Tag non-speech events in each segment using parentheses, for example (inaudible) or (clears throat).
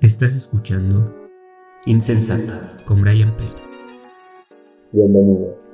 Estás escuchando Insensata con Brian P. Bienvenido.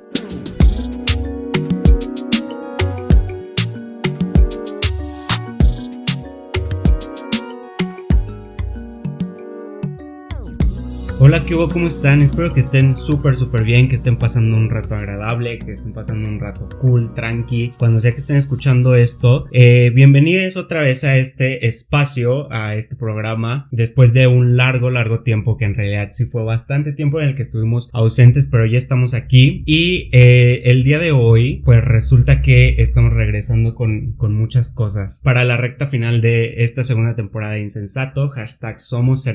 Hola, ¿qué hubo? ¿Cómo están? Espero que estén súper, súper bien, que estén pasando un rato agradable, que estén pasando un rato cool, tranqui. Cuando sea que estén escuchando esto, eh, bienvenidos otra vez a este espacio, a este programa, después de un largo, largo tiempo, que en realidad sí fue bastante tiempo en el que estuvimos ausentes, pero ya estamos aquí. Y eh, el día de hoy, pues resulta que estamos regresando con, con muchas cosas. Para la recta final de esta segunda temporada de Insensato, hashtag Somos.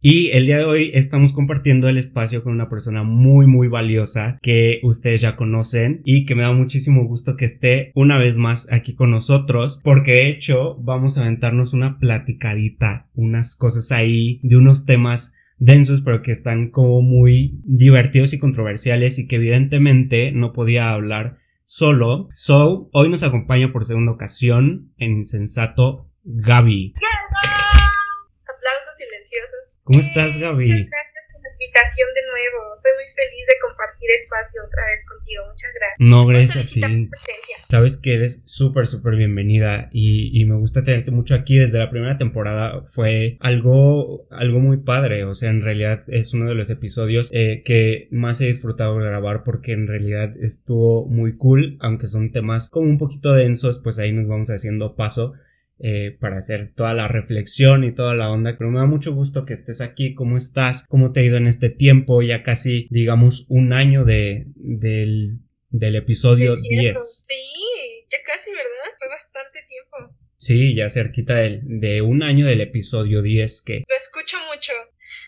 Y el día de hoy estamos compartiendo el espacio con una persona muy muy valiosa que ustedes ya conocen y que me da muchísimo gusto que esté una vez más aquí con nosotros porque de hecho vamos a aventarnos una platicadita, unas cosas ahí de unos temas densos pero que están como muy divertidos y controversiales y que evidentemente no podía hablar solo. So, hoy nos acompaña por segunda ocasión en Insensato Gaby. ¿Cómo estás, Gaby? Muchas gracias por la invitación de nuevo. Soy muy feliz de compartir espacio otra vez contigo. Muchas gracias. No, gracias a ti. Sabes que eres súper, súper bienvenida y, y, me gusta tenerte mucho aquí. Desde la primera temporada fue algo, algo muy padre. O sea, en realidad es uno de los episodios eh, que más he disfrutado de grabar porque en realidad estuvo muy cool. Aunque son temas como un poquito densos, pues ahí nos vamos haciendo paso. Eh, para hacer toda la reflexión y toda la onda. Pero me da mucho gusto que estés aquí. ¿Cómo estás? ¿Cómo te ha ido en este tiempo? Ya casi, digamos, un año de, del, del episodio 10. Sí, ya casi, ¿verdad? Fue bastante tiempo. Sí, ya cerquita de, de un año del episodio 10 que... Lo escucho mucho.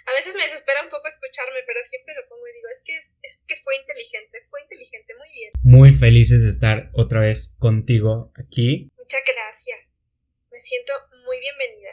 A veces me desespera un poco escucharme, pero siempre lo pongo y digo, es que, es que fue inteligente, fue inteligente, muy bien. Muy felices de estar otra vez contigo aquí. Muchas gracias siento muy bienvenida.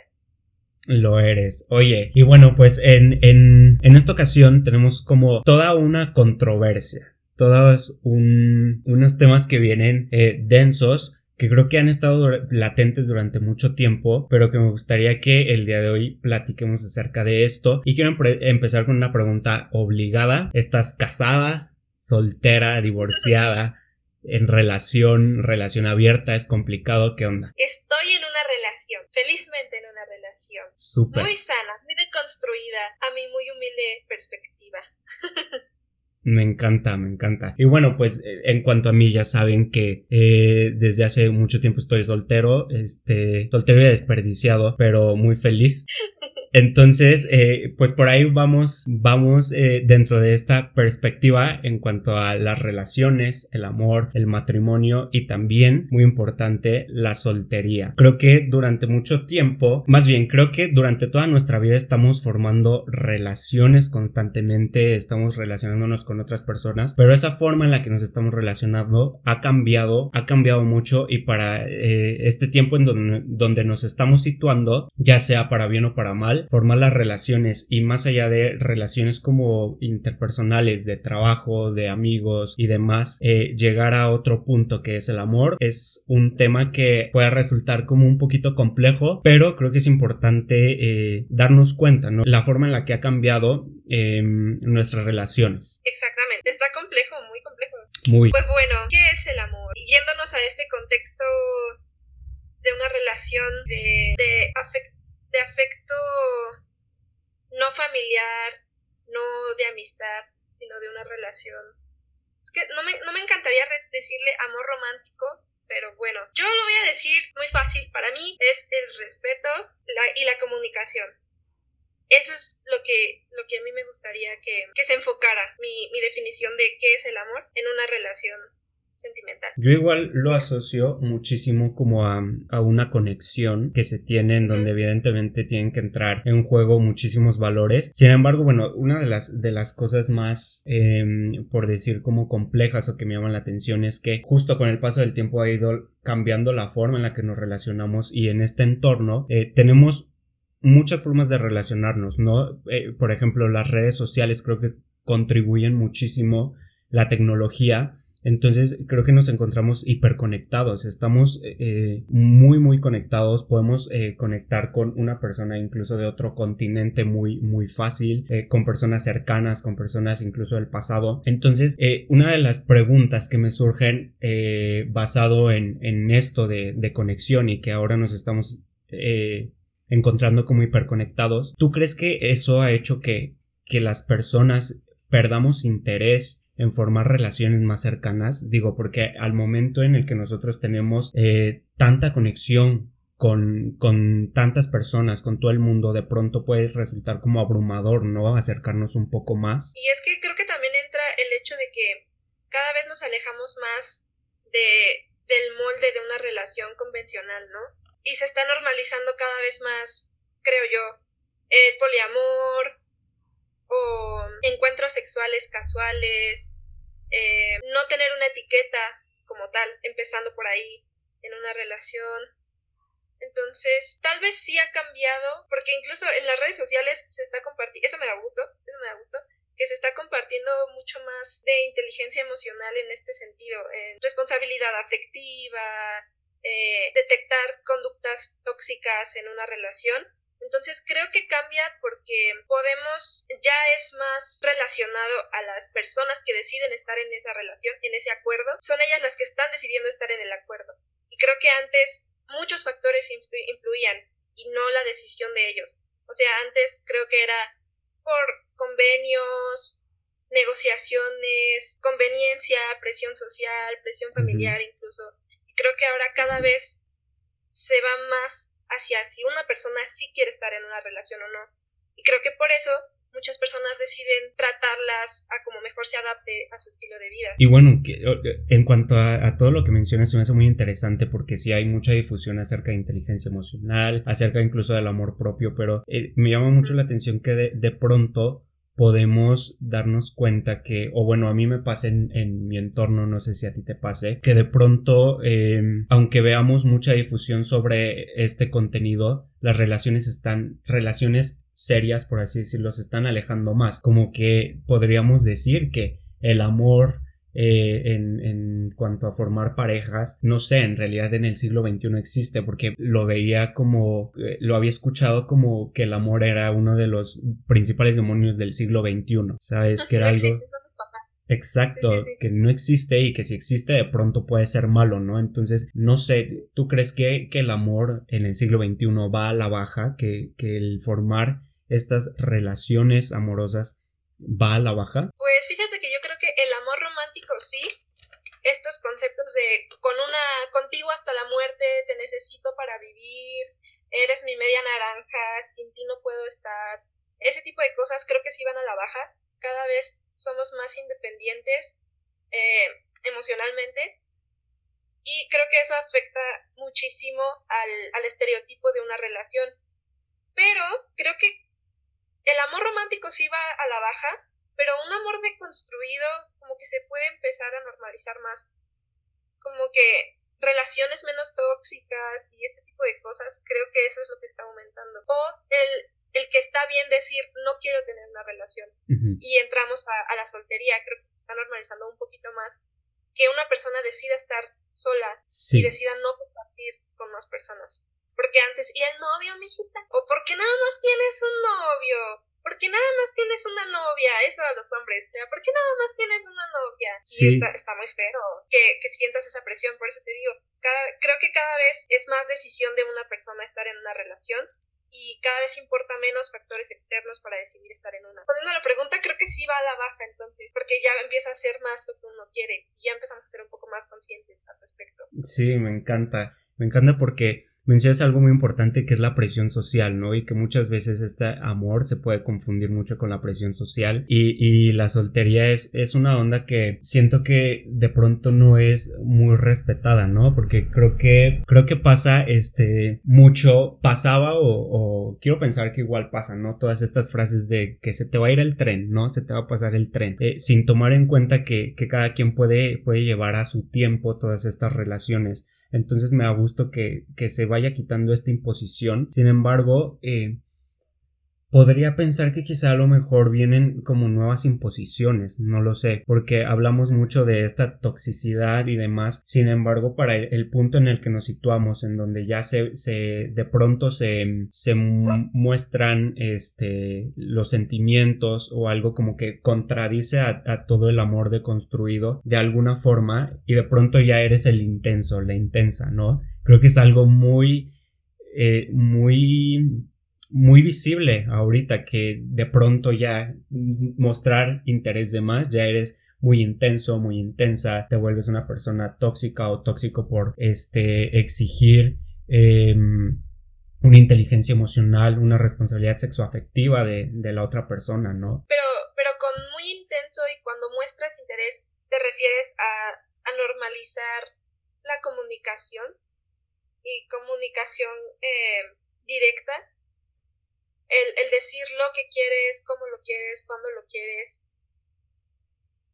Lo eres. Oye, y bueno, pues en, en, en esta ocasión tenemos como toda una controversia, todos un, unos temas que vienen eh, densos, que creo que han estado latentes durante mucho tiempo, pero que me gustaría que el día de hoy platiquemos acerca de esto. Y quiero empezar con una pregunta obligada. ¿Estás casada, soltera, divorciada? En relación, relación abierta, es complicado, ¿qué onda? Estoy en una relación, felizmente en una relación. Súper. Muy sana, muy deconstruida, a mi muy humilde perspectiva. (laughs) Me encanta, me encanta. Y bueno, pues eh, en cuanto a mí ya saben que eh, desde hace mucho tiempo estoy soltero, este, soltero y desperdiciado, pero muy feliz. Entonces, eh, pues por ahí vamos, vamos eh, dentro de esta perspectiva en cuanto a las relaciones, el amor, el matrimonio y también, muy importante, la soltería. Creo que durante mucho tiempo, más bien creo que durante toda nuestra vida estamos formando relaciones constantemente, estamos relacionándonos con otras personas, pero esa forma en la que nos estamos relacionando ha cambiado, ha cambiado mucho y para eh, este tiempo en donde, donde nos estamos situando, ya sea para bien o para mal, formar las relaciones y más allá de relaciones como interpersonales, de trabajo, de amigos y demás, eh, llegar a otro punto que es el amor es un tema que puede resultar como un poquito complejo, pero creo que es importante eh, darnos cuenta, ¿no? La forma en la que ha cambiado em, nuestras relaciones. Exactamente, está complejo, muy complejo. Muy. Pues bueno, ¿qué es el amor? Yéndonos a este contexto de una relación de, de de afecto no familiar, no de amistad, sino de una relación. Es que no me, no me encantaría decirle amor romántico, pero bueno, yo lo voy a decir muy fácil. Para mí es el respeto y la comunicación. Eso es lo que, lo que a mí me gustaría que, que se enfocara, mi, mi definición de qué es el amor en una relación sentimental. Yo igual lo asocio muchísimo como a, una conexión que se tiene en donde evidentemente tienen que entrar en juego muchísimos valores. Sin embargo, bueno, una de las, de las cosas más, em, por decir como complejas o que me llaman la atención es que justo con el paso del tiempo ha ido cambiando la forma en la que nos relacionamos y en este entorno eh, tenemos muchas formas de relacionarnos, ¿no? Eh, por ejemplo, las redes sociales creo que contribuyen muchísimo la tecnología Entonces creo que nos encontramos hiperconectados, estamos eh, eh, muy muy conectados, podemos eh, conectar con una persona incluso de otro continente muy muy fácil, con personas cercanas, con personas incluso del pasado. Entonces una de las preguntas que me surgen basado en, en esto de, de, conexión y que ahora nos estamos encontrando como hiperconectados, ¿tú crees que eso ha hecho que, que las personas perdamos interés en formar relaciones más cercanas. Digo, porque al momento en el que nosotros tenemos eh, tanta conexión con, con tantas personas, con todo el mundo, de pronto puede resultar como abrumador, ¿no? Acercarnos un poco más. Y es que creo que también entra el hecho de que cada vez nos alejamos más de, del molde de una relación convencional, ¿no? Y se está normalizando cada vez más, creo yo, el poliamor o encuentros sexuales casuales, eh, no tener una etiqueta como tal, empezando por ahí en una relación. Entonces, tal vez sí ha cambiado, porque incluso en las redes sociales se está compartiendo, eso me da gusto, eso me da gusto, que se está compartiendo mucho más de inteligencia emocional en este sentido, en responsabilidad afectiva, eh, detectar conductas tóxicas en una relación entonces creo que cambia porque podemos, ya es más relacionado a las personas que deciden estar en esa relación, en ese acuerdo, son ellas las que están decidiendo estar en el acuerdo. Y creo que antes muchos factores influían y no la decisión de ellos. O sea, antes creo que era por convenios, negociaciones, conveniencia, presión social, presión familiar incluso. Y creo que ahora cada vez se va más hacia si una persona sí quiere estar en una relación o no. Y creo que por eso muchas personas deciden tratarlas a como mejor se adapte a su estilo de vida. Y bueno, en cuanto a, todo lo que mencionas, me hace muy interesante porque sí hay mucha difusión acerca de inteligencia emocional, acerca incluso del amor propio, pero eh, me llama mucho la atención que de, de pronto podemos darnos cuenta que, o bueno, a mí me pasa en, mi entorno, no sé si a ti te pase, que de pronto, em, aunque veamos mucha difusión sobre este contenido, las relaciones están, relaciones serias, por así decirlo, se están alejando más. Como que podríamos decir que el amor, eh, en, en, cuanto a formar parejas, no sé, en realidad en el siglo XXI existe porque lo veía como, eh, lo había escuchado como que el amor era uno de los principales demonios del siglo XXI, ¿sabes? Que era algo... Exacto, que no existe y que si existe de pronto puede ser malo, ¿no? Entonces, no sé, ¿tú crees que, que el amor en el siglo XXI va a la baja? Que, que el formar estas relaciones amorosas va a la baja? Pues fíjate que yo creo que el amor romántico sí, estos conceptos de con una contigo hasta la muerte, te necesito para vivir, eres mi media naranja, sin ti no puedo estar. Ese tipo de cosas creo que sí van a la baja. Cada vez somos más independientes eh, emocionalmente y creo que eso afecta muchísimo al, al estereotipo de una relación. Pero creo que el amor romántico sí va a la baja, pero un amor deconstruido como que se puede empezar a normalizar más. Como que relaciones menos tóxicas y este tipo de cosas, creo que eso es lo que está aumentando. O el, el que está bien decir, no quiero tener una relación. Y entramos a, la soltería, creo que se está normalizando un poquito más. Que una persona decida estar sola y decida no compartir con más personas. Porque antes, ¿y el novio, mijita? ¿O por qué nada más tienes un novio? ¿Por qué nada más tienes una novia? Eso a los hombres. ¿Por qué nada más tienes una novia? Y está, está, muy feo que, que, sientas esa presión. Por eso te digo, cada, creo que cada vez es más decisión de una persona estar en una relación y cada vez importa menos factores externos para decidir estar en una. Poniendo la pregunta, creo que sí va a la baja entonces, porque ya empieza a ser más lo que uno quiere y ya empezamos a ser un poco más conscientes al respecto. Sí, me encanta. Me encanta porque mencionas algo muy importante que es la presión social, ¿no? Y que muchas veces este amor se puede confundir mucho con la presión social y, y la soltería es, es una onda que siento que de pronto no es muy respetada, ¿no? Porque creo que, creo que pasa este mucho, pasaba o, quiero pensar que igual pasa, ¿no? Todas estas frases de que se te va a ir el tren, ¿no? Se te va a pasar el tren, eh, sin tomar en cuenta que, que cada quien puede, puede llevar a su tiempo todas estas relaciones. Entonces me da gusto que, que se vaya quitando esta imposición. Sin embargo, eh, podría pensar que quizá a lo mejor vienen como nuevas imposiciones, no lo sé, porque hablamos mucho de esta toxicidad y demás, sin embargo, para el, punto en el que nos situamos, en donde ya se, se de pronto se, se muestran este, los sentimientos o algo como que contradice a, todo el amor deconstruido de alguna forma y de pronto ya eres el intenso, la intensa, ¿no? Creo que es algo muy, eh, muy muy visible ahorita que de pronto ya mostrar interés de más, ya eres muy intenso, muy intensa, te vuelves una persona tóxica o tóxico por este exigir em, una inteligencia emocional, una responsabilidad sexoafectiva de, de la otra persona, ¿no? Pero, pero con muy intenso y cuando muestras interés, ¿te refieres a, a normalizar la comunicación y comunicación eh, directa? El, decir lo que quieres, cómo lo quieres, cuándo lo quieres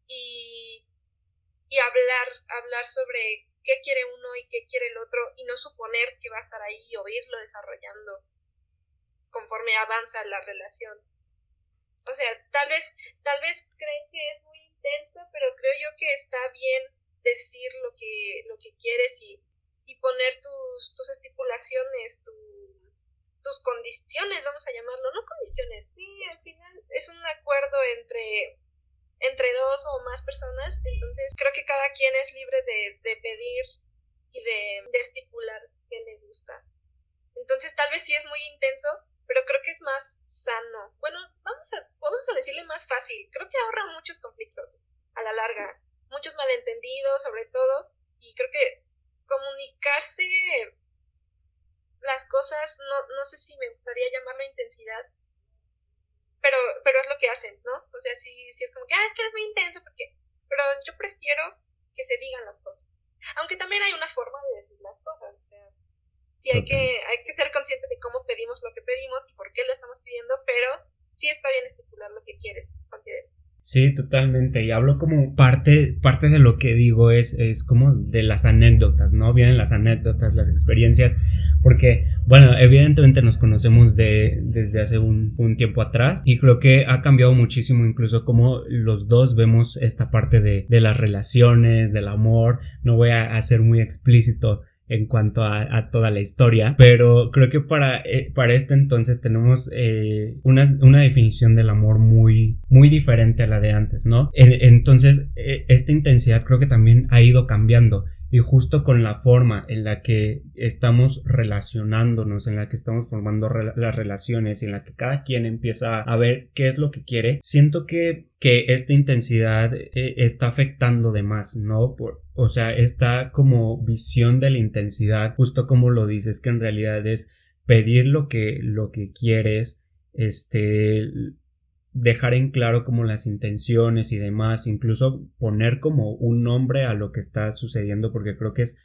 y, y hablar, hablar sobre qué quiere uno y qué quiere el otro y no suponer que va a estar ahí o irlo desarrollando conforme avanza la relación. O sea, tal vez, tal vez creen que es muy intenso, pero creo yo que está bien decir lo que, lo que quieres y, y poner tus, tus estipulaciones, tu, tus condiciones, vamos a llamarlo, no condiciones, sí, al final es un acuerdo entre, entre dos o más personas, entonces creo que cada quien es libre de, de pedir y de, estipular qué le gusta. Entonces tal vez sí es muy intenso, pero creo que es más sano. Bueno, vamos a, vamos a decirle más fácil. Creo que ahorra muchos conflictos a la larga, muchos malentendidos sobre todo, y creo que comunicarse las cosas, no, no sé si me gustaría llamarlo intensidad, pero, pero es lo que hacen, ¿no? O sea, si, si es como que, ah, es que eres muy intenso, porque, pero yo prefiero que se digan las cosas. Aunque también hay una forma de decir las cosas, o sea, sí hay que, hay que ser consciente de cómo pedimos lo que pedimos y por qué lo estamos pidiendo, pero sí está bien estipular lo que quieres, considero. Sí, totalmente. Y hablo como parte, parte de lo que digo es, es como de las anécdotas, ¿no? Vienen las anécdotas, las experiencias, porque, bueno, evidentemente nos conocemos de, desde hace un, un tiempo atrás y creo que ha cambiado muchísimo incluso como los dos vemos esta parte de, de las relaciones, del amor. No voy a, a ser muy explícito en cuanto a, toda la historia, pero creo que para, eh, para este entonces tenemos eh, una, una, definición del amor muy, muy diferente a la de antes, ¿no? entonces, eh, esta intensidad creo que también ha ido cambiando y justo con la forma en la que estamos relacionándonos, en la que estamos formando las relaciones, en la que cada quien empieza a ver qué es lo que quiere, siento que, que esta intensidad eh, está afectando de más, ¿no? Por, o sea, esta como visión de la intensidad, justo como lo dices, que en realidad es pedir lo que, lo que quieres, este, dejar en claro como las intenciones y demás, incluso poner como un nombre a lo que está sucediendo, porque creo que es,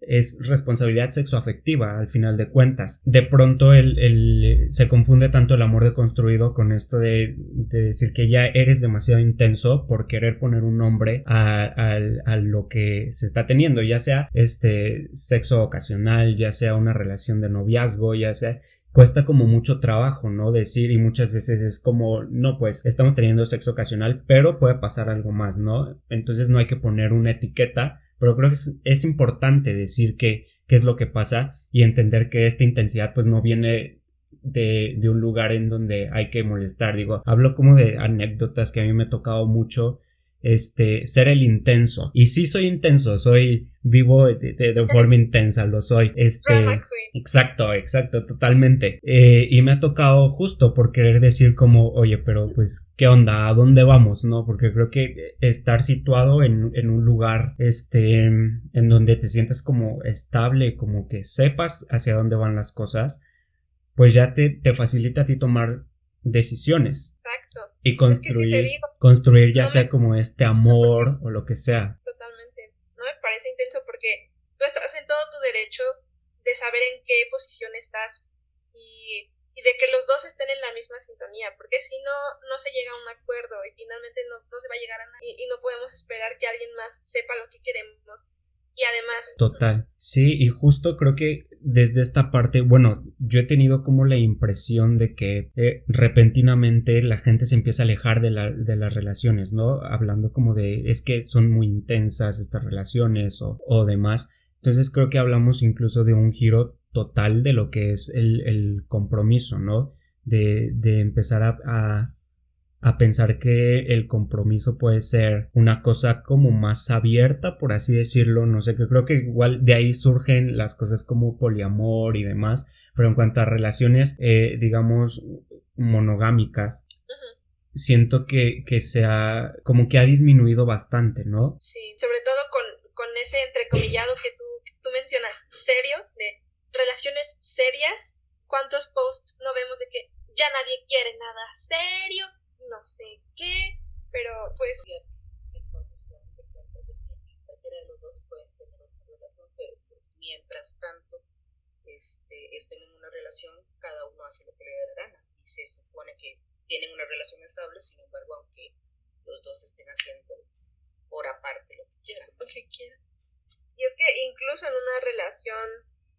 es responsabilidad sexoafectiva al final de cuentas. De pronto el, se confunde tanto el amor deconstruido con esto de, decir que ya eres demasiado intenso por querer poner un nombre a, a, lo que se está teniendo, ya sea este sexo ocasional, ya sea una relación de noviazgo, ya sea cuesta como mucho trabajo, ¿no? Decir y muchas veces es como, no, pues estamos teniendo sexo ocasional, pero puede pasar algo más, ¿no? Entonces no hay que poner una etiqueta, pero creo que es, importante decir qué es lo que pasa y entender que esta intensidad pues no viene de, de, un lugar en donde hay que molestar. Digo, hablo como de anécdotas que a mí me ha tocado mucho este, ser el intenso. Y sí soy intenso, soy vivo de, forma intensa, lo soy. Este, exacto, exacto, totalmente. Eh, y me ha tocado justo por querer decir como, oye, pero pues, ¿qué onda? ¿A dónde vamos? ¿No? Porque creo que estar situado en, en un lugar, este, en donde te sientes como estable, como que sepas hacia dónde van las cosas, pues ya te, te facilita a ti tomar decisiones. Y construir, construir ya sea como este amor o lo que sea. Totalmente. No me parece intenso porque tú estás en todo tu derecho de saber en qué posición estás y, y de que los dos estén en la misma sintonía, porque si no, no se llega a un acuerdo y finalmente no, no se va a llegar a nada y, y no podemos esperar que alguien más sepa lo que queremos y además. Total, sí, y justo creo que desde esta parte, bueno, yo he tenido como la impresión de que eh, repentinamente la gente se empieza a alejar de, la, de las relaciones, ¿no? Hablando como de, es que son muy intensas estas relaciones o, o demás. Entonces creo que hablamos incluso de un giro total de lo que es el, el compromiso, ¿no? De, de empezar a a pensar que el compromiso puede ser una cosa como más abierta, por así decirlo, no sé, que creo que igual de ahí surgen las cosas como poliamor y demás, pero en cuanto a relaciones, eh, digamos, monogámicas, siento que, que se ha, como que ha disminuido bastante, ¿no? Sí, sobre todo con, con ese entrecomillado que tú, que tú mencionas, serio, de relaciones serias, ¿cuántos posts no vemos de que ya nadie quiere nada serio, no sé qué, pero pues... Entonces, de cuenta de que cualquiera de los dos pueden tener una relación, pero pues, mientras tanto este, estén en una relación, cada uno hace lo que le dé la gana. Y se supone que tienen una relación estable, sin embargo, aunque los dos estén haciendo por aparte lo que quieran. Lo que quieran. Y es que incluso en una relación,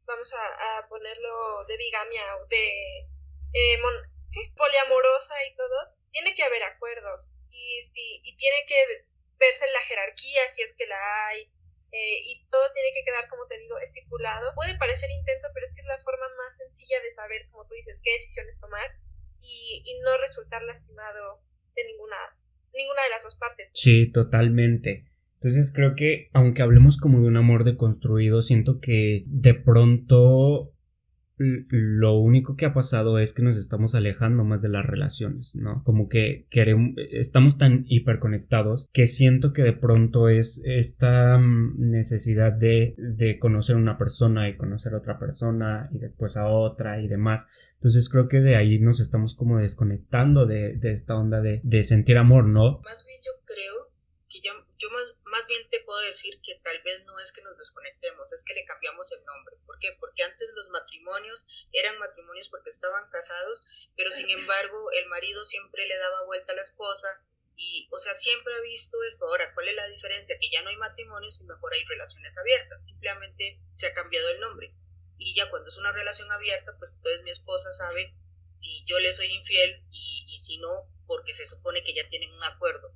vamos a, a ponerlo de bigamia o de eh, mon, ¿qué? poliamorosa y todo, tiene que haber acuerdos y, si, y tiene que verse la jerarquía si es que la hay eh, y todo tiene que quedar, como te digo, estipulado. Puede parecer intenso, pero es que es la forma más sencilla de saber, como tú dices, qué decisiones tomar y, y no resultar lastimado de ninguna, ninguna de las dos partes. Sí, totalmente. Entonces creo que, aunque hablemos como de un amor deconstruido, siento que de pronto lo único que ha pasado es que nos estamos alejando más de las relaciones, ¿no? Como que queremos, estamos tan hiperconectados que siento que de pronto es esta mm, necesidad de, de conocer una persona y conocer a otra persona y después a otra y demás. Entonces creo que de ahí nos estamos como desconectando de, de esta onda de, de sentir amor, ¿no? Más bien yo creo que yo, yo más, más bien te puedo decir que tal vez no es que nos desconectemos, es que le cambiamos el nombre. ¿Por qué? Porque antes los matrimonios eran matrimonios porque estaban casados, pero sin embargo el marido siempre le daba vuelta a la esposa y, o sea, siempre ha visto esto. Ahora, ¿cuál es la diferencia? Que ya no hay matrimonios y mejor hay relaciones abiertas. Simplemente se ha cambiado el nombre. Y ya cuando es una relación abierta, pues entonces mi esposa sabe si yo le soy infiel y, y si no, porque se supone que ya tienen un acuerdo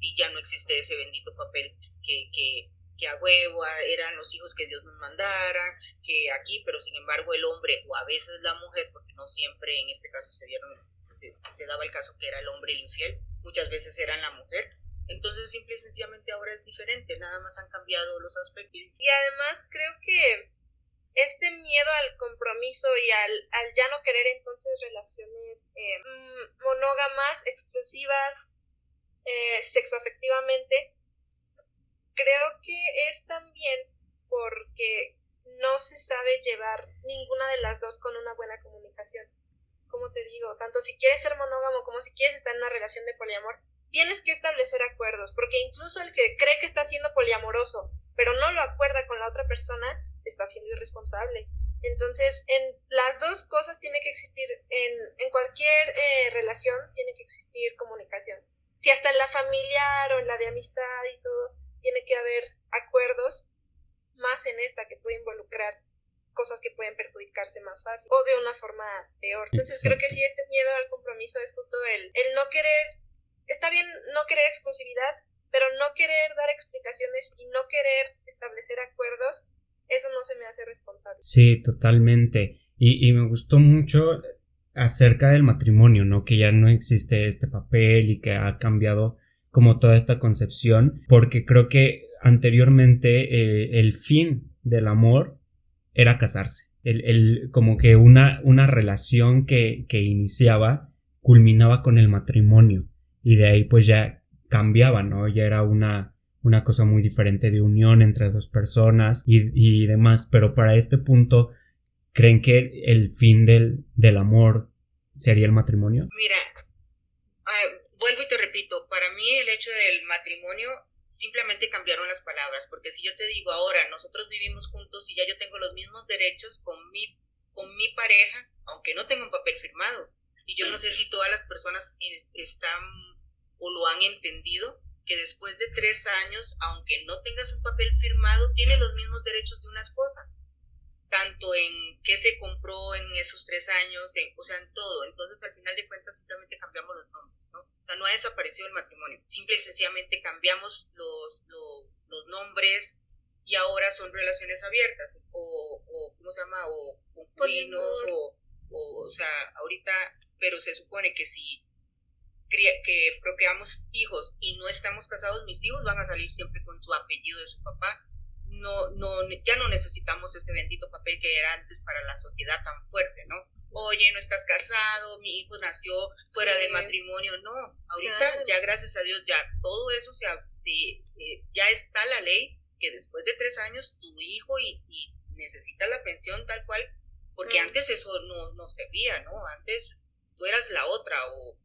y ya no existe ese bendito papel que, que, que a huevo eran los hijos que Dios nos mandara, que aquí, pero sin embargo el hombre o a veces la mujer, porque no siempre en este caso se dieron, se, daba el caso que era el hombre el infiel, muchas veces era la mujer. Entonces simple y sencillamente ahora es diferente, nada más han cambiado los aspectos. Y además creo que este miedo al compromiso y al, al ya no querer entonces relaciones eh, mm, monógamas, exclusivas, eh, sexoafectivamente, creo que es también porque no se sabe llevar ninguna de las dos con una buena comunicación. Como te digo, tanto si quieres ser monógamo como si quieres estar en una relación de poliamor, tienes que establecer acuerdos, porque incluso el que cree que está siendo poliamoroso, pero no lo acuerda con la otra persona, está siendo irresponsable. Entonces, en las dos cosas tiene que existir, en, en cualquier eh, relación tiene que existir comunicación si hasta en la familiar o en la de amistad y todo tiene que haber acuerdos, más en esta que puede involucrar cosas que pueden perjudicarse más fácil o de una forma peor. Entonces creo que sí, este miedo al compromiso es justo el, el no querer, está bien no querer exclusividad, pero no querer dar explicaciones y no querer establecer acuerdos, eso no se me hace responsable. Sí, totalmente. Y, y me gustó mucho acerca del matrimonio, ¿no? Que ya no existe este papel y que ha cambiado como toda esta concepción, porque creo que anteriormente eh, el fin del amor era casarse. El, el, como que una, una relación que, que iniciaba culminaba con el matrimonio y de ahí pues ya cambiaba, ¿no? Ya era una, una cosa muy diferente de unión entre dos personas y, y demás, pero para este punto ¿Creen que el fin del, del amor sería el matrimonio? Mira, vuelvo y te repito, para mí el hecho del matrimonio simplemente cambiaron las palabras, porque si yo te digo ahora, nosotros vivimos juntos y ya yo tengo los mismos derechos con mi, con mi pareja, aunque no tenga un papel firmado, y yo no sé si todas las personas están o lo han entendido, que después de tres años, aunque no tengas un papel firmado, tiene los mismos derechos de una esposa tanto en qué se compró en esos tres años, en, o sea, en todo. Entonces, al final de cuentas, simplemente cambiamos los nombres, ¿no? O sea, no ha desaparecido el matrimonio. Simple y sencillamente cambiamos los, los, nombres y ahora son relaciones abiertas, o, o ¿cómo se llama? O concubinos, o, o, o sea, ahorita, pero se supone que si que procreamos hijos y no estamos casados, mis hijos van a salir siempre con su apellido de su papá no, no, ya no necesitamos ese bendito papel que era antes para la sociedad tan fuerte, ¿no? Oye, no estás casado, mi hijo nació fuera de matrimonio, no, ahorita ya gracias a Dios ya todo eso se, eh, ya está la ley que después de tres años tu hijo y, necesita la pensión tal cual, porque antes eso no, no servía, ¿no? Antes tú eras la otra o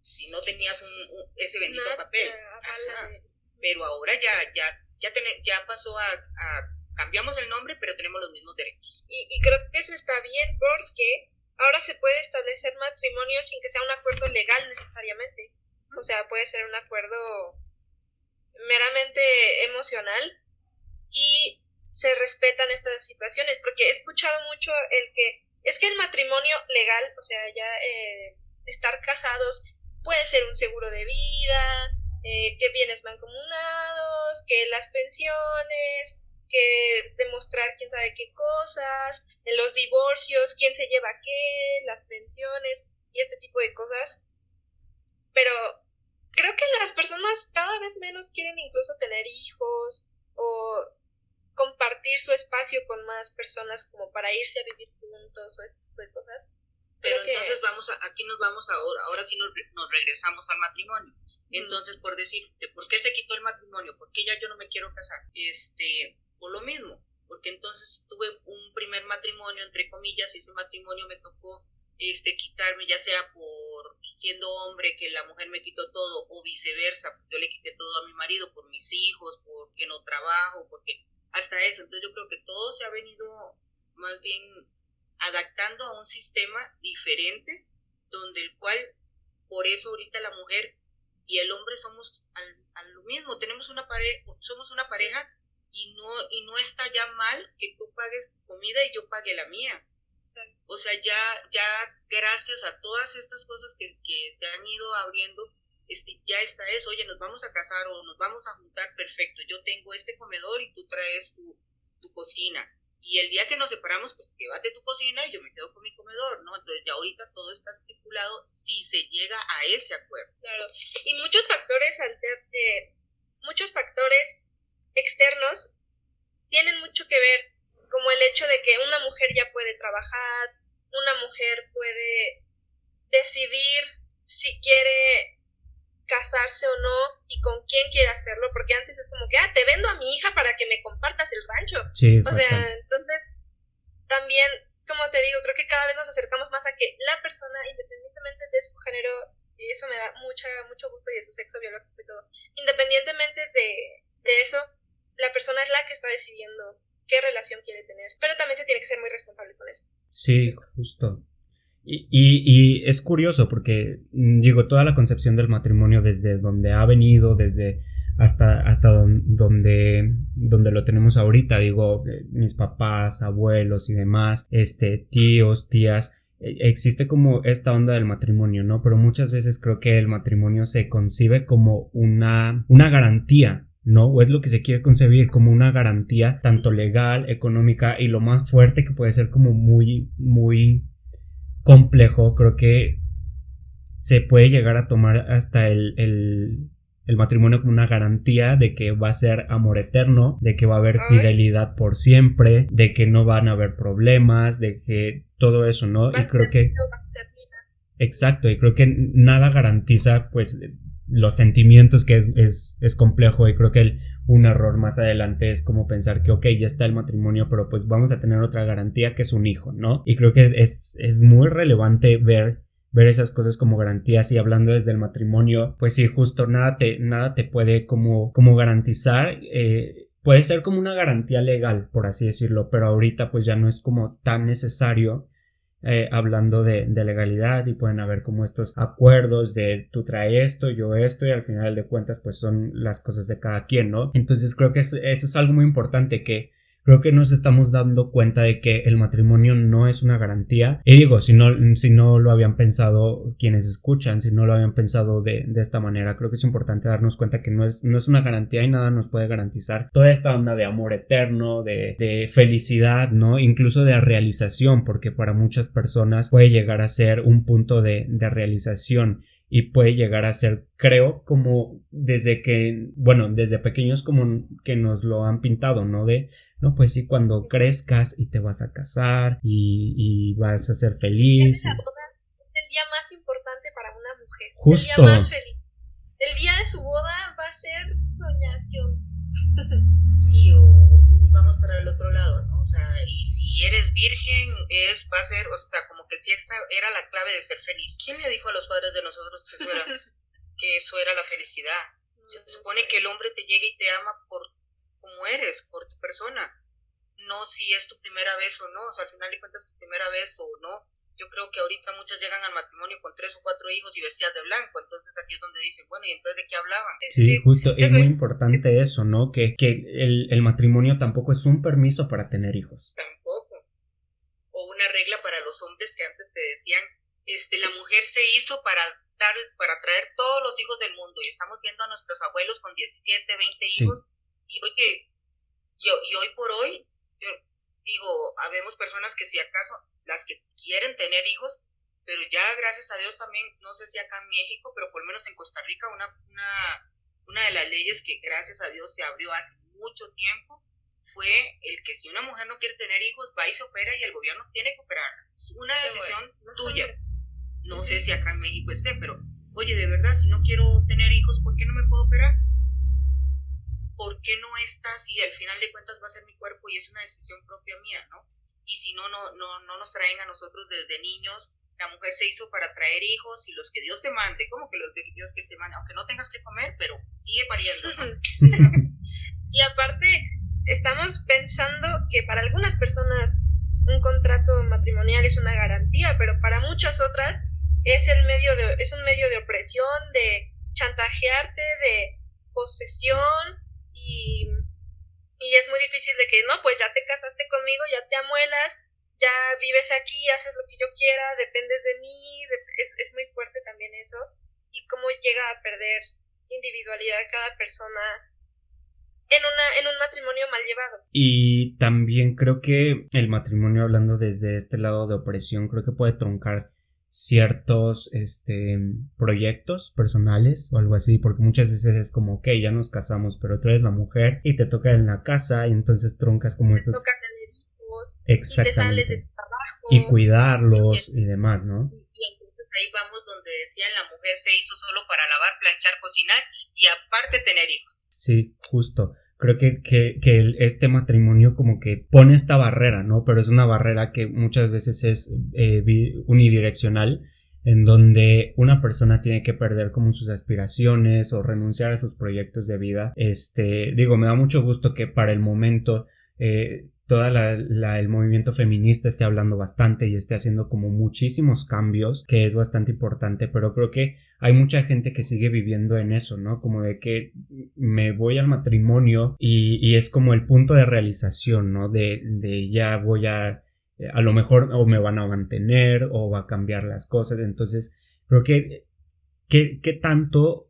si no tenías un, ese bendito papel. Pero ahora ya, ya ya, ya pasó a, cambiamos el nombre, pero tenemos los mismos derechos. Y, y, creo que eso está bien porque ahora se puede establecer matrimonio sin que sea un acuerdo legal necesariamente. O sea, puede ser un acuerdo meramente emocional y se respetan estas situaciones, porque he escuchado mucho el que es que el matrimonio legal, o sea, ya eh, estar casados puede ser un seguro de vida, eh, que bienes mancomunados, que las pensiones, que demostrar quién sabe qué cosas, en los divorcios, quién se lleva qué, las pensiones y este tipo de cosas. Pero creo que las personas cada vez menos quieren incluso tener hijos o compartir su espacio con más personas como para irse a vivir juntos o este tipo de cosas. Pero entonces vamos a, aquí nos vamos ahora, ahora sí nos regresamos al matrimonio entonces, por decir, ¿por qué se quitó el matrimonio? ¿Por qué ya yo no me quiero casar? Este, por lo mismo, porque entonces tuve un primer matrimonio, entre comillas, y ese matrimonio me tocó este, quitarme, ya sea por siendo hombre, que la mujer me quitó todo, o viceversa, yo le quité todo a mi marido por mis hijos, porque no trabajo, porque hasta eso. Entonces yo creo que todo se ha venido más bien adaptando a un sistema diferente, donde el cual, por eso ahorita la mujer y el hombre somos al, lo mismo, tenemos una pareja, somos una pareja y no, y no está ya mal que tú pagues comida y yo pague la mía. O sea, ya, ya gracias a todas estas cosas que, que se han ido abriendo, este, ya está eso, oye, nos vamos a casar o nos vamos a juntar, perfecto, yo tengo este comedor y tú traes tu, tu cocina y el día que nos separamos, pues quédate tu cocina y yo me quedo con mi comedor, ¿no? Entonces ya ahorita todo está estipulado si se llega a ese acuerdo. Claro, y muchos factores, eh, muchos factores externos tienen mucho que ver, como el hecho de que una mujer ya puede trabajar, una mujer puede decidir si quiere casarse o no y con quién quiere hacerlo, porque antes es como que, ah, te vendo a mi hija para que me compartas el rancho. o sea, también, como te digo, creo que cada vez nos acercamos más a que la persona, independientemente de su género, y eso me da mucha, mucho gusto, y de su sexo biológico y todo, independientemente de, de eso, la persona es la que está decidiendo qué relación quiere tener, pero también se tiene que ser muy responsable con eso. Sí, justo. Y, y, es curioso porque, mm, digo, toda la concepción del matrimonio desde donde ha venido, desde hasta, hasta donde, lo tenemos ahorita, digo, eh, mis papás, abuelos y demás, este, tíos, tías, e, existe como esta onda del matrimonio, ¿no? Pero muchas veces creo que el matrimonio se concibe como una, una garantía ¿no? O es lo que se quiere concebir como una garantía tanto legal, económica y lo más fuerte que puede ser como muy, muy complejo, creo que se puede llegar a tomar hasta el, matrimonio como una garantía de que va a ser amor eterno, de que va a haber fidelidad por siempre, de que no van a haber problemas, de que todo eso, ¿no? Y creo que... Exacto, y creo que nada garantiza pues los sentimientos que es, es, es complejo y creo que el, un error más adelante es como pensar que, ok, ya está el matrimonio, pero pues vamos a tener otra garantía que es un hijo, ¿no? Y creo que es, es, muy relevante ver ver esas cosas como garantías y hablando desde el matrimonio, pues sí, justo nada te, nada te puede como, como garantizar, eh, puede ser como una garantía legal, por así decirlo, pero ahorita pues ya no es como tan necesario eh, hablando de, legalidad y pueden haber como estos acuerdos de tú trae esto, yo esto y al final de cuentas pues son las cosas de cada quien, ¿no? Entonces creo que eso es algo muy importante que creo que nos estamos dando cuenta de que el matrimonio no es una garantía. Y digo, si no, si no lo habían pensado quienes escuchan, si no lo habían pensado de, de esta manera, creo que es importante darnos cuenta que no es, no es una garantía y nada nos puede garantizar toda esta onda de amor eterno, de, de felicidad, ¿no? Incluso de realización, porque para muchas personas puede llegar a ser un punto de, de realización y puede llegar a ser, creo, como desde que, bueno, desde pequeños como que nos lo han pintado, ¿no? De, no, pues sí, cuando crezcas y te vas a casar y, y vas a ser feliz. La boda es el día más importante para una mujer. Justo. El día más feliz. El día de su boda va a ser soñación. (laughs) sí, o vamos para el otro lado, ¿no? O sea, y si eres virgen, es, va a ser, o sea, como que si esa era la clave de ser feliz. ¿Quién le dijo a los padres de nosotros que eso era, (laughs) que eso era la felicidad? Se supone que el hombre te llega y te ama por eres, por tu persona, no si es tu primera vez o no, o sea, al final de cuentas tu primera vez o no. Yo creo que ahorita muchas llegan al matrimonio con tres o cuatro hijos y vestidas de blanco, entonces aquí es donde dicen, bueno, ¿y entonces de qué hablaban? Sí, justo, es muy importante eso, ¿no? Que, que el, el matrimonio tampoco es un permiso para tener hijos. Tampoco. O una regla para los hombres que antes te decían, este, la mujer se hizo para dar, para traer todos los hijos del mundo y estamos viendo a nuestros abuelos con 17, 20 hijos y oye, y, hoy por hoy, yo digo, habemos personas que si acaso, las que quieren tener hijos, pero ya gracias a Dios también, no sé si acá en México, pero por lo menos en Costa Rica, una, una, una de las leyes que gracias a Dios se abrió hace mucho tiempo fue el que si una mujer no quiere tener hijos, va y se opera y el gobierno tiene que operar. Es una decisión tuya. No sé si acá en México esté, pero oye, de verdad, si no quiero tener hijos, ¿por qué no me puedo operar? ¿Por qué no está así? Al final de cuentas va a ser mi cuerpo y es una decisión propia mía, ¿no? Y si no, no, no, no nos traen a nosotros desde niños. La mujer se hizo para traer hijos y los que Dios te mande, como que los de Dios que te mande, aunque no tengas que comer, pero sigue pariendo. (laughs) (laughs) y aparte, estamos pensando que para algunas personas un contrato matrimonial es una garantía, pero para muchas otras es el medio de, es un medio de opresión, de chantajearte, de posesión, y, y es muy difícil de que, no, pues ya te casaste conmigo, ya te amuelas, ya vives aquí, haces lo que yo quiera, dependes de mí, es, es muy fuerte también eso, y cómo llega a perder individualidad cada persona en, una, en un matrimonio mal llevado. Y también creo que el matrimonio, hablando desde este lado de opresión, creo que puede troncar ciertos este, proyectos personales o algo así, porque muchas veces es como, ok, ya nos casamos, pero tú eres la mujer y te toca en la casa y entonces troncas como estos... Toca tener hijos, Exactamente. Y te sales de tu trabajo. Y cuidarlos y, demás, ¿no? Y entonces ahí vamos donde decían la mujer se hizo solo para lavar, planchar, cocinar y aparte tener hijos. Sí, justo creo que, que, que, este matrimonio como que pone esta barrera, ¿no? Pero es una barrera que muchas veces es eh, unidireccional, en donde una persona tiene que perder como sus aspiraciones o renunciar a sus proyectos de vida. Este, digo, me da mucho gusto que para el momento eh, toda la, el movimiento feminista esté hablando bastante y esté haciendo como muchísimos cambios, que es bastante importante, pero creo que hay mucha gente que sigue viviendo en eso, ¿no? Como de que me voy al matrimonio y, y es como el punto de realización, ¿no? De, de ya voy a, a lo mejor o me van a mantener o va a cambiar las cosas, entonces creo que, ¿qué, qué tanto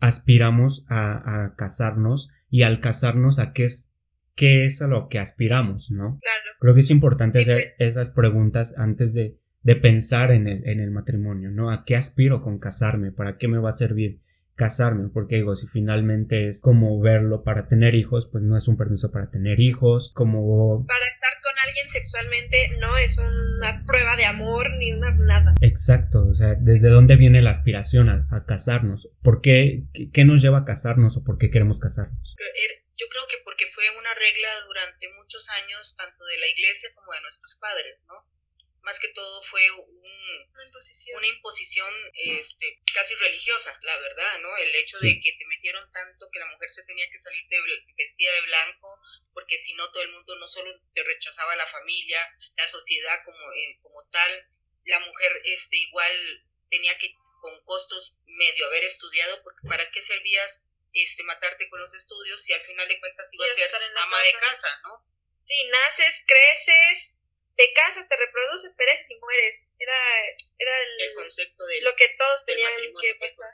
aspiramos a, a casarnos y al casarnos a qué es qué es a lo que aspiramos, ¿no? Claro. Creo que es importante hacer pues. esas preguntas antes de, de pensar en el, en el matrimonio, ¿no? ¿A qué aspiro con casarme? ¿Para qué me va a servir casarme? Porque digo, si finalmente es como verlo para tener hijos, pues no es un permiso para tener hijos, como... Para estar con alguien sexualmente no es una prueba de amor ni una nada. Exacto, o sea, ¿desde dónde viene la aspiración a, a casarnos? ¿Por qué, qué nos lleva a casarnos o por qué queremos casarnos? Yo creo que porque fue una regla durante muchos años tanto de la iglesia como de nuestros padres, ¿no? Más que todo fue un una imposición, una imposición este, casi religiosa, la verdad, ¿no? El hecho de que te metieron tanto que la mujer se tenía que salir de, vestida de blanco, porque si no todo el mundo no solo te rechazaba la familia, la sociedad como, eh, como tal, la mujer este, igual tenía que con costos medio haber estudiado, porque ¿para qué servías este, matarte con los estudios si al final de cuentas ibas a ser ama de casa, ¿no? Sí, naces, creces, te casas, te reproduces, pereces y mueres. Era, era el, concepto de lo que todos tenían que pensar.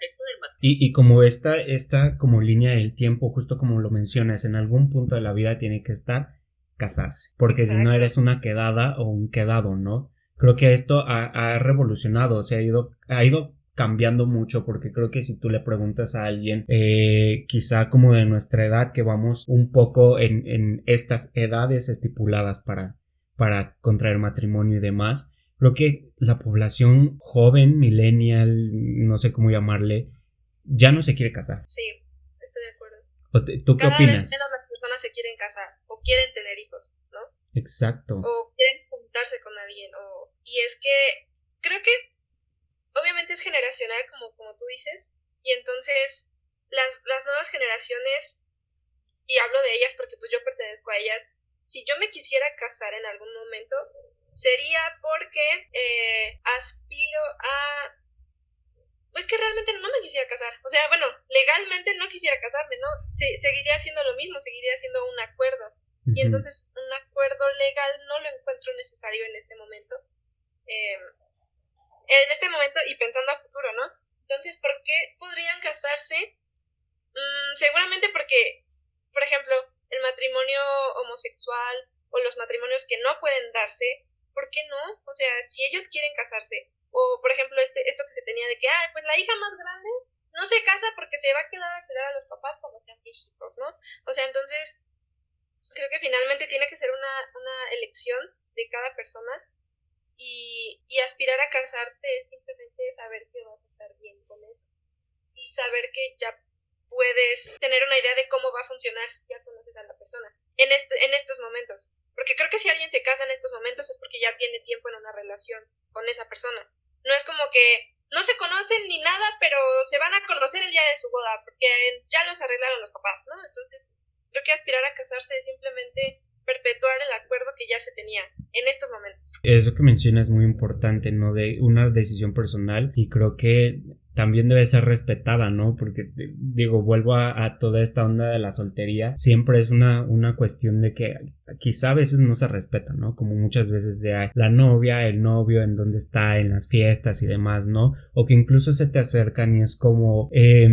Y, y como esta, esta como línea del tiempo, justo como lo mencionas, en algún punto de la vida tiene que estar casarse, porque si no eres una quedada o un quedado, ¿no? Creo que esto ha, ha revolucionado, se ha ido, ha ido cambiando mucho porque creo que si tú le preguntas a alguien eh, quizá como de nuestra edad que vamos un poco en, en estas edades estipuladas para, para contraer matrimonio y demás, creo que la población joven, millennial, no sé cómo llamarle, ya no se quiere casar. Sí, estoy de acuerdo. ¿Tú qué opinas? Vez menos las personas se quieren casar o quieren tener hijos, ¿no? Exacto. O quieren juntarse con alguien. O... Y es que creo que obviamente es generacional, como, como tú dices, y entonces las, las nuevas generaciones, y hablo de ellas porque pues yo pertenezco a ellas, si yo me quisiera casar en algún momento, sería porque eh, aspiro a... Pues que realmente no me quisiera casar. O sea, bueno, legalmente no quisiera casarme, ¿no? seguiría haciendo lo mismo, seguiría haciendo un acuerdo. Y entonces un acuerdo legal no lo encuentro necesario en este momento. Eh, en este momento y pensando a futuro, ¿no? Entonces, ¿por qué podrían casarse? Mm, seguramente porque, por ejemplo, el matrimonio homosexual o los matrimonios que no pueden darse, ¿por qué no? O sea, si ellos quieren casarse, o por ejemplo, este, esto que se tenía de que, ah, pues la hija más grande no se casa porque se va a quedar a cuidar a los papás cuando sean viejitos, ¿no? O sea, entonces, creo que finalmente tiene que ser una, una elección de cada persona y, y aspirar a casarte es simplemente saber que vas a estar bien con eso. Y saber que ya puedes tener una idea de cómo va a funcionar si ya conoces a la persona en, este, en estos momentos. Porque creo que si alguien se casa en estos momentos es porque ya tiene tiempo en una relación con esa persona. No es como que no se conocen ni nada, pero se van a conocer el día de su boda, porque ya los arreglaron los papás, ¿no? Entonces, creo que aspirar a casarse es simplemente perpetuar el acuerdo que ya se tenía en estos momentos. Eso que mencionas es muy importante, ¿no? De una decisión personal y creo que también debe ser respetada, ¿no? Porque digo, vuelvo a, toda esta onda de la soltería, siempre es una, una cuestión de que quizá a veces no se respeta, ¿no? Como muchas veces de la novia, el novio, en dónde está, en las fiestas y demás, ¿no? O que incluso se te acercan y es como, eh,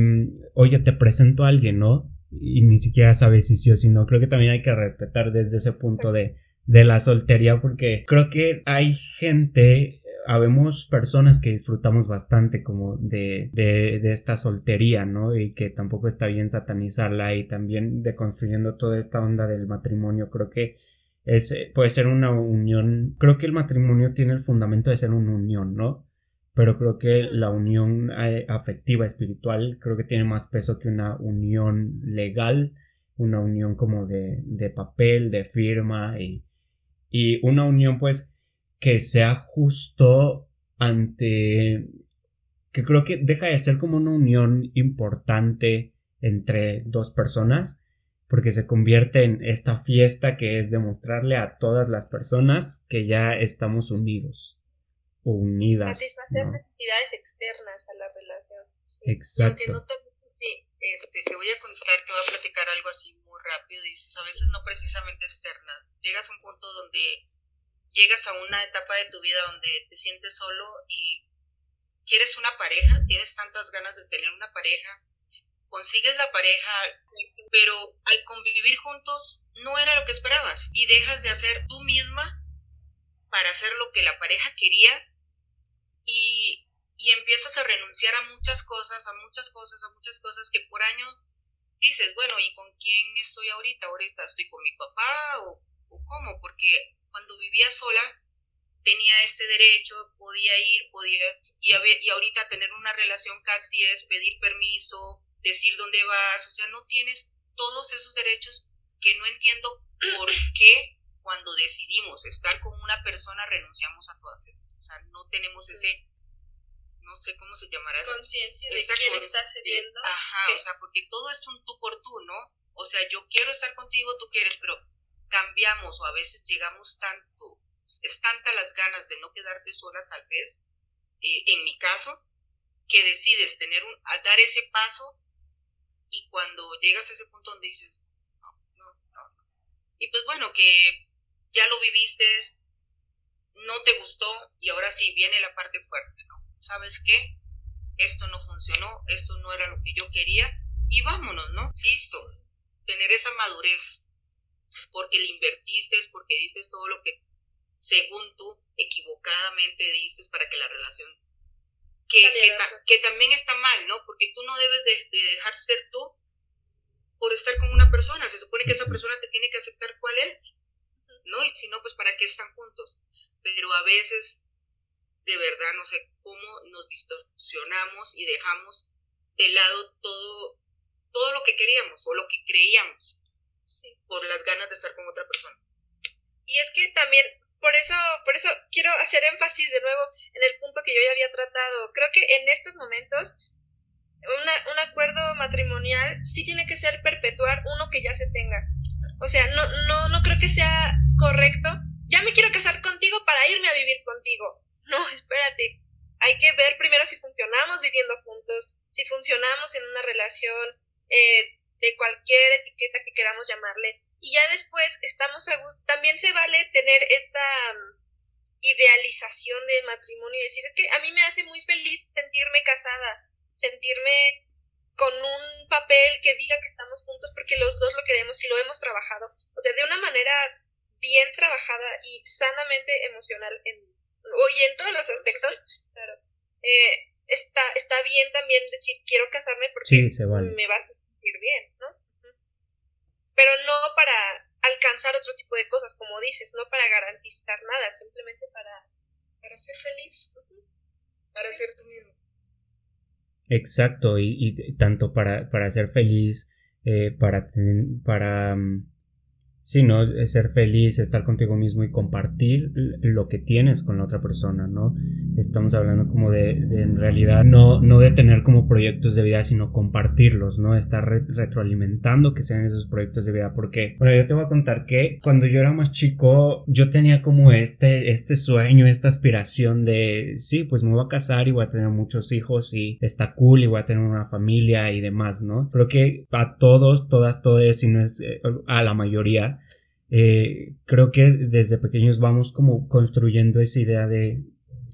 oye, te presento a alguien, ¿no? Y ni siquiera sabes si sí o si no. Creo que también hay que respetar desde ese punto de, de la soltería porque creo que hay gente habemos personas que disfrutamos bastante como de, de, de, esta soltería, ¿no? Y que tampoco está bien satanizarla y también deconstruyendo toda esta onda del matrimonio. Creo que es, puede ser una unión, creo que el matrimonio tiene el fundamento de ser una unión, ¿no? Pero creo que la unión eh, afectiva espiritual creo que tiene más peso que una unión legal, una unión como de, de papel, de firma y, y una unión pues que sea justo ante que creo que deja de ser como una unión importante entre dos personas porque se convierte en esta fiesta que es demostrarle a todas las personas que ya estamos unidos unidas. Satisfacer necesidades externas a la relación. Exacto. no te, este, te voy a contar, te voy a platicar algo así muy rápido. Dices, a veces no precisamente externas. Llegas a un punto donde llegas a una etapa de tu vida donde te sientes solo y quieres una pareja, tienes tantas ganas de tener una pareja, consigues la pareja, pero al convivir juntos no era lo que esperabas y dejas de hacer tú misma para hacer lo que la pareja quería y, y empiezas a renunciar a muchas cosas, a muchas cosas, a muchas cosas que por año dices, bueno, ¿y con quién estoy ahorita? ¿Ahorita estoy con mi papá o, o cómo? Porque cuando vivía sola tenía este derecho, podía ir, podía, y, y ahorita tener una relación casi es pedir permiso, decir dónde vas, o sea, no tienes todos esos derechos que no entiendo por (clears throat) qué cuando decidimos estar con una persona renunciamos a todas ellas. O sea, no tenemos ese, no sé cómo se llamará. Conciencia de quién está cediendo. Ajá, o sea, porque todo es un tú por tú, ¿no? O sea, yo quiero estar contigo, tú quieres, pero cambiamos o a veces llegamos tanto, es tanta las ganas de no quedarte sola tal vez, eh, en mi caso, que decides tener un, a dar ese paso y cuando llegas a ese punto donde dices, no, no, no, y pues bueno, que ya lo viviste, no te gustó y ahora sí viene la parte fuerte, ¿no? ¿Sabes qué? Esto no funcionó, esto no era lo que yo quería y vámonos, ¿no? Listo. Tener esa madurez porque le invertiste, porque diste todo lo que según tú equivocadamente diste para que la relación que, que, también está mal, ¿no? Porque tú no debes de, de, dejar ser tú por estar con una persona. Se supone que esa persona te tiene que aceptar cuál es, ¿no? Y si no, pues ¿para qué están juntos? Pero a veces, de verdad, no sé cómo nos distorsionamos y dejamos de lado todo, todo lo que queríamos o lo que creíamos por las ganas de estar con otra persona. Y es que también por eso, por eso quiero hacer énfasis de nuevo en el punto que yo ya había tratado. Creo que en estos momentos un acuerdo matrimonial sí tiene que ser perpetuar uno que ya se tenga. O sea, no, no, no creo que sea correcto. Ya me quiero casar contigo para irme a vivir contigo. No, espérate. Hay que ver primero si funcionamos viviendo juntos, si funcionamos en una relación eh, de cualquier etiqueta que queramos llamarle y ya después estamos a gusto. También se vale tener esta mm, idealización del matrimonio y decir que a mí me hace muy feliz sentirme casada, sentirme con un papel que diga que estamos juntos porque los dos lo queremos y lo hemos trabajado. O sea, de una manera bien trabajada y sanamente emocional en, y en todos los aspectos. Claro. Eh, está, está bien también decir quiero casarme porque me vas a sentir bien, ¿no? pero no para alcanzar otro tipo de cosas, como dices, no para garantizar nada, simplemente para, para ser feliz, para ser tú mismo. Exacto, y, y tanto para, para ser feliz, eh, para, para mm, Sí, ¿no? Ser feliz, estar contigo mismo y compartir lo que tienes con la otra persona, ¿no? Estamos hablando como de, en realidad, no, no de tener como proyectos de vida, sino compartirlos, ¿no? Estar retroalimentando que sean esos proyectos de vida, porque, bueno, yo te voy a contar que cuando yo era más chico, yo tenía como este, este sueño, esta aspiración de, sí, pues me voy a casar y voy a tener muchos hijos y está cool y voy a tener una familia y demás, ¿no? Pero que a todos, todas, todos, si no es eh, a la mayoría, eh, creo que desde pequeños vamos como construyendo esa idea de,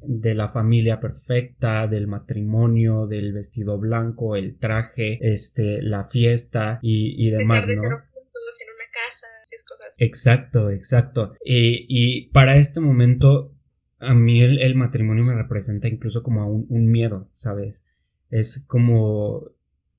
de la familia perfecta, del matrimonio, del vestido blanco, el traje, este, la fiesta y, y demás, ¿no? en una casa, cosas. Exacto, exacto. Y, y, para este momento, a mí el, matrimonio me representa incluso como un, un miedo, ¿sabes? Es como,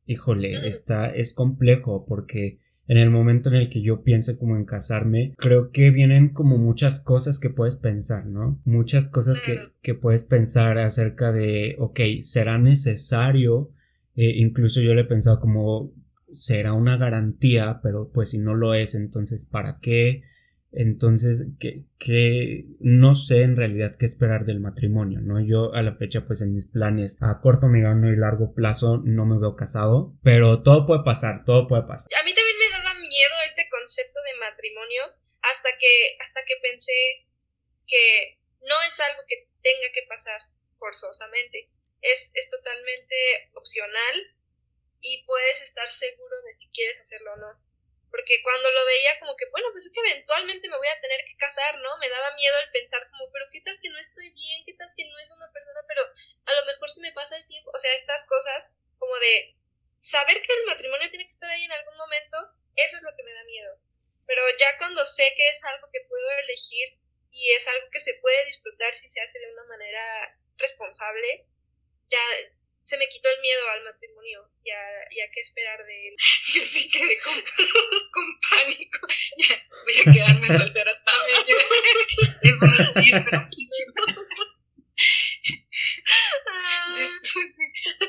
híjole, está, es complejo porque en el momento en el que yo piense como en casarme, creo que vienen como muchas cosas que puedes pensar, ¿no? Muchas cosas que, que puedes pensar acerca de, ok, será necesario, eh, incluso yo le he pensado como, será una garantía, pero pues si no lo es, entonces, ¿para qué? Entonces, que, que no sé en realidad qué esperar del matrimonio, ¿no? Yo a la fecha, pues en mis planes a corto, mediano y largo plazo no me veo casado, pero todo puede pasar, todo puede pasar. A mí también me daba miedo este concepto de hasta que, hasta que pensé que no es algo que tenga que pasar forzosamente. Es, es totalmente opcional y puedes estar seguro de si quieres hacerlo o no porque cuando lo veía como que, bueno, pues es que eventualmente me voy a tener que casar, ¿no? Me daba miedo el pensar como, pero ¿qué tal que no estoy bien? ¿Qué tal que no es una persona? Pero a lo mejor se me pasa el tiempo, o sea, estas cosas como de saber que el matrimonio tiene que estar ahí en algún momento, eso es lo que me da miedo. Pero ya cuando sé que es algo que puedo elegir y es algo que se puede disfrutar si se hace de una manera responsable, ya se me quitó el miedo al matrimonio y a, qué esperar de él. (laughs) Yo sí quedé con, (laughs) con pánico. (laughs) Ya, voy a quedarme soltera también. Eso no sirve,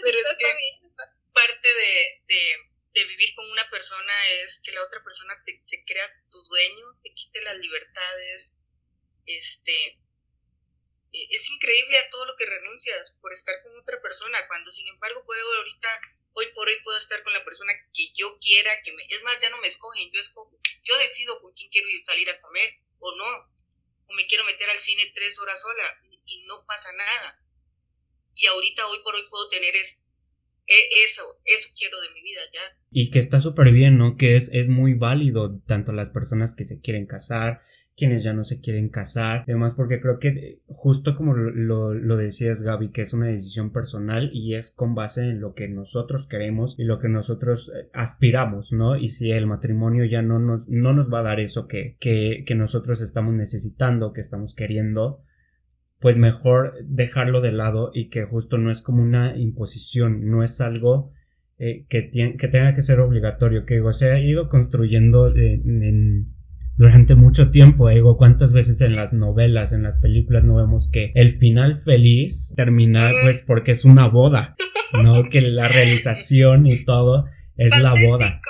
Pero es que parte de, de, de, vivir con una persona es que la otra persona te, se crea tu dueño, te quite las libertades, este, e, es increíble a todo lo que renuncias por estar con otra persona, cuando sin embargo puedo ahorita, hoy por hoy puedo estar con la persona que yo quiera, que me, es más, ya no me escogen, yo escojo, yo decido con quién quiero ir salir a comer o no, o me quiero meter al sola y no pasa nada. Y ahorita, hoy por hoy, puedo tener es, e, eso, eso quiero de mi vida ya. Y que está súper bien, ¿no? Que es, es muy válido tanto las personas que se quieren casar, quienes ya no se quieren casar, además porque creo que justo como lo, lo, decías Gaby, que es una decisión personal y es con base en lo que nosotros queremos y lo que nosotros eh, aspiramos, ¿no? Y si el matrimonio ya no nos, no nos va a dar eso que, que, que nosotros estamos necesitando, que estamos queriendo, pues mejor dejarlo de lado y que justo no es como una imposición, no es algo eh, que, que tenga que ser obligatorio, que se ha ido construyendo en durante mucho tiempo. Digo, cuántas veces en las novelas, en las películas no vemos que el final feliz termina pues porque es una boda, ¿no? Que la realización y todo es la boda.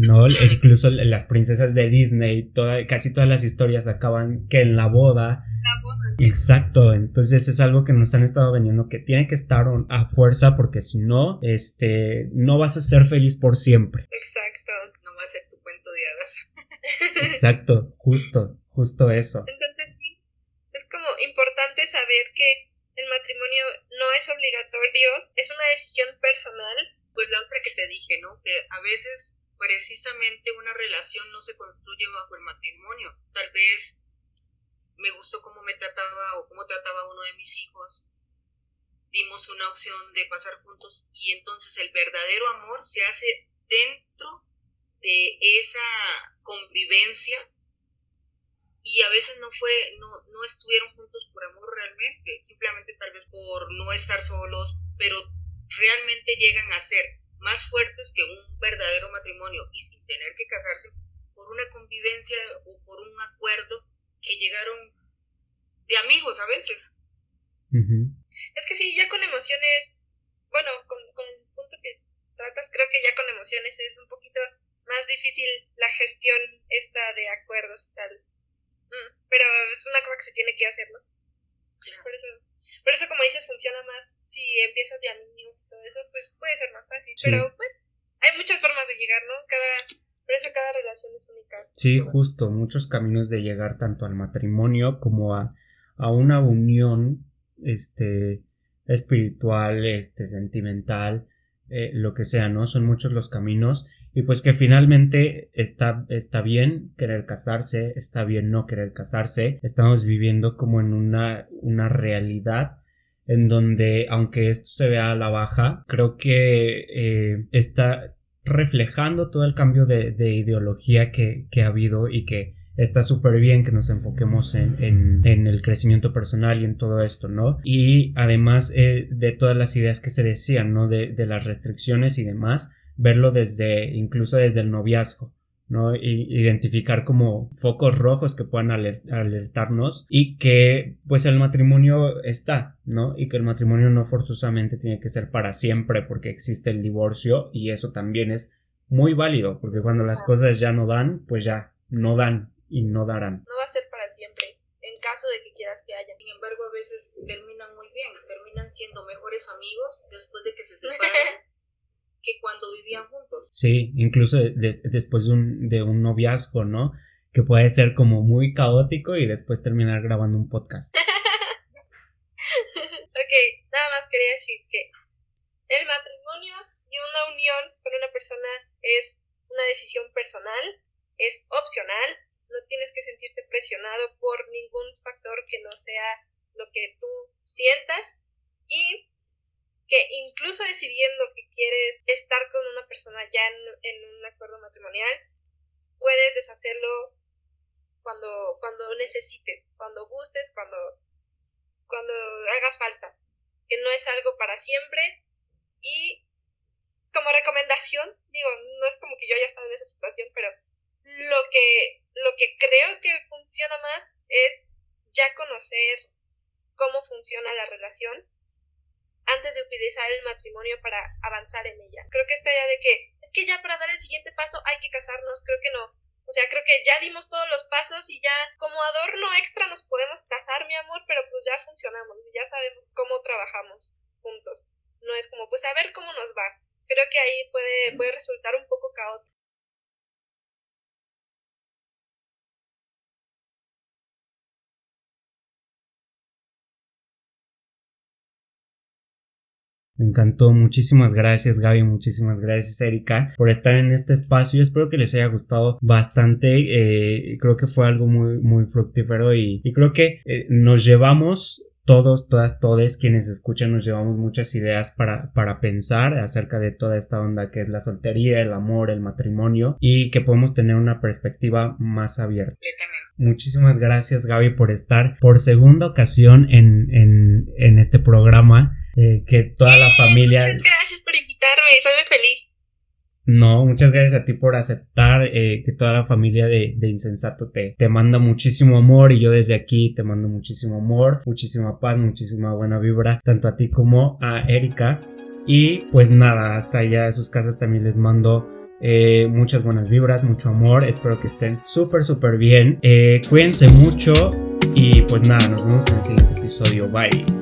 ¿No? Incluso las princesas de Disney, toda, casi todas las historias acaban que en la boda. La boda. Exacto, entonces es algo que nos han estado vendiendo que tiene que estar a fuerza porque si no, este, no vas a ser feliz por siempre. Exacto. No va a ser tu cuento de hadas. (laughs) Exacto, justo, justo eso. Entonces sí, es como importante saber que el matrimonio no es obligatorio, es una decisión personal. Pues la otra que te dije, ¿no? Que a veces precisamente una relación no se construye bajo el matrimonio. Tal vez me gustó cómo me trataba o cómo trataba uno de mis hijos. Dimos una opción de pasar juntos y entonces el verdadero amor se hace dentro de esa convivencia y a veces no fue, no, no estuvieron juntos por amor realmente, simplemente tal vez por no estar solos, pero realmente llegan a ser más fuertes que un verdadero matrimonio y sin tener que casarse por una convivencia o por un acuerdo que llegaron de amigos a veces. Es que sí, ya con emociones, bueno, con, con el punto que tratas, creo que ya con emociones es un poquito más difícil la gestión esta de acuerdos y tal. Mm, pero es una cosa que se tiene que hacer, ¿no? Por eso, por eso como dices, funciona más. Si empiezas de amigos y todo eso, pues puede ser más fácil. Pero bueno, hay muchas formas de llegar, ¿no? Cada, por eso cada relación es única. Sí, justo, muchos caminos de llegar tanto al matrimonio como a, a una unión, este, espiritual, este, sentimental, eh, lo que sea, ¿no? Son muchos los caminos y pues que finalmente está, está bien querer casarse, está bien no querer casarse, estamos viviendo como en una, una realidad en donde aunque esto se vea a la baja, creo que eh, está reflejando todo el cambio de, ideología que, ha habido y que está súper bien que nos enfoquemos en, en, el crecimiento personal y en todo esto, ¿no? Y además eh, de todas las ideas que se decían, ¿no? De, de las restricciones y demás, verlo desde, incluso desde el noviazgo, ¿no? Y identificar como focos rojos que puedan alertarnos y que pues el matrimonio está, ¿no? Y que el matrimonio no forzosamente tiene que ser para siempre porque existe el divorcio y eso también es muy válido porque cuando las cosas ya no dan, pues ya no dan y no darán. No va a ser para siempre en caso de que quieras que haya. Sin embargo, a veces terminan muy bien, terminan siendo mejores amigos después de que se (laughs) separan que cuando vivían juntos. Sí, incluso después de un, de un noviazgo, ¿no? Que puede ser como muy caótico y después terminar grabando un podcast. (laughs) ok, nada más quería decir que el matrimonio y una unión con una persona es una decisión personal, es opcional, no tienes que sentirte presionado por ningún factor que no sea lo que tú sientas y que incluso decidiendo que quieres estar con una persona ya en, un acuerdo matrimonial, puedes deshacerlo cuando, cuando necesites, cuando gustes, cuando, cuando haga falta, que no es algo para siempre. Y como recomendación, digo, no es como que yo haya estado en esa situación, pero lo que, lo que creo que funciona más es ya conocer cómo funciona la relación antes de utilizar el matrimonio para avanzar en ella. Creo que esta idea de que es que ya para dar el siguiente paso hay que casarnos, creo que no. O sea, creo que ya dimos todos los pasos y ya como adorno extra nos podemos casar, mi amor, pero pues ya funcionamos, ya sabemos cómo trabajamos juntos. No es como, pues a ver cómo nos va. Creo que ahí puede, puede resultar un poco Me encantó. Muchísimas gracias, Gaby. Muchísimas gracias, Erika, por estar en este espacio. Espero que les haya gustado bastante. Eh, creo que fue algo muy, muy fructífero y, creo que eh, nos llevamos todos, todas, todes quienes escuchan nos llevamos muchas ideas para, para pensar acerca de toda esta onda que es la soltería, el amor, el matrimonio y que podemos tener una perspectiva más abierta. Muchísimas gracias Gaby por estar por segunda ocasión en, en, en este programa. Eh, que toda la familia... Muchas gracias por invitarme, soy muy feliz. No, muchas gracias a ti por aceptar eh, que toda la familia de, de Insensato te, te manda muchísimo amor y yo desde aquí te mando muchísimo amor, muchísima paz, muchísima buena vibra, tanto a ti como a Erika. Y pues nada, hasta allá de sus casas también les mando eh, muchas buenas vibras, mucho amor. Espero que estén súper, súper bien. cuídense mucho y pues nada, nos vemos en el siguiente episodio. Bye.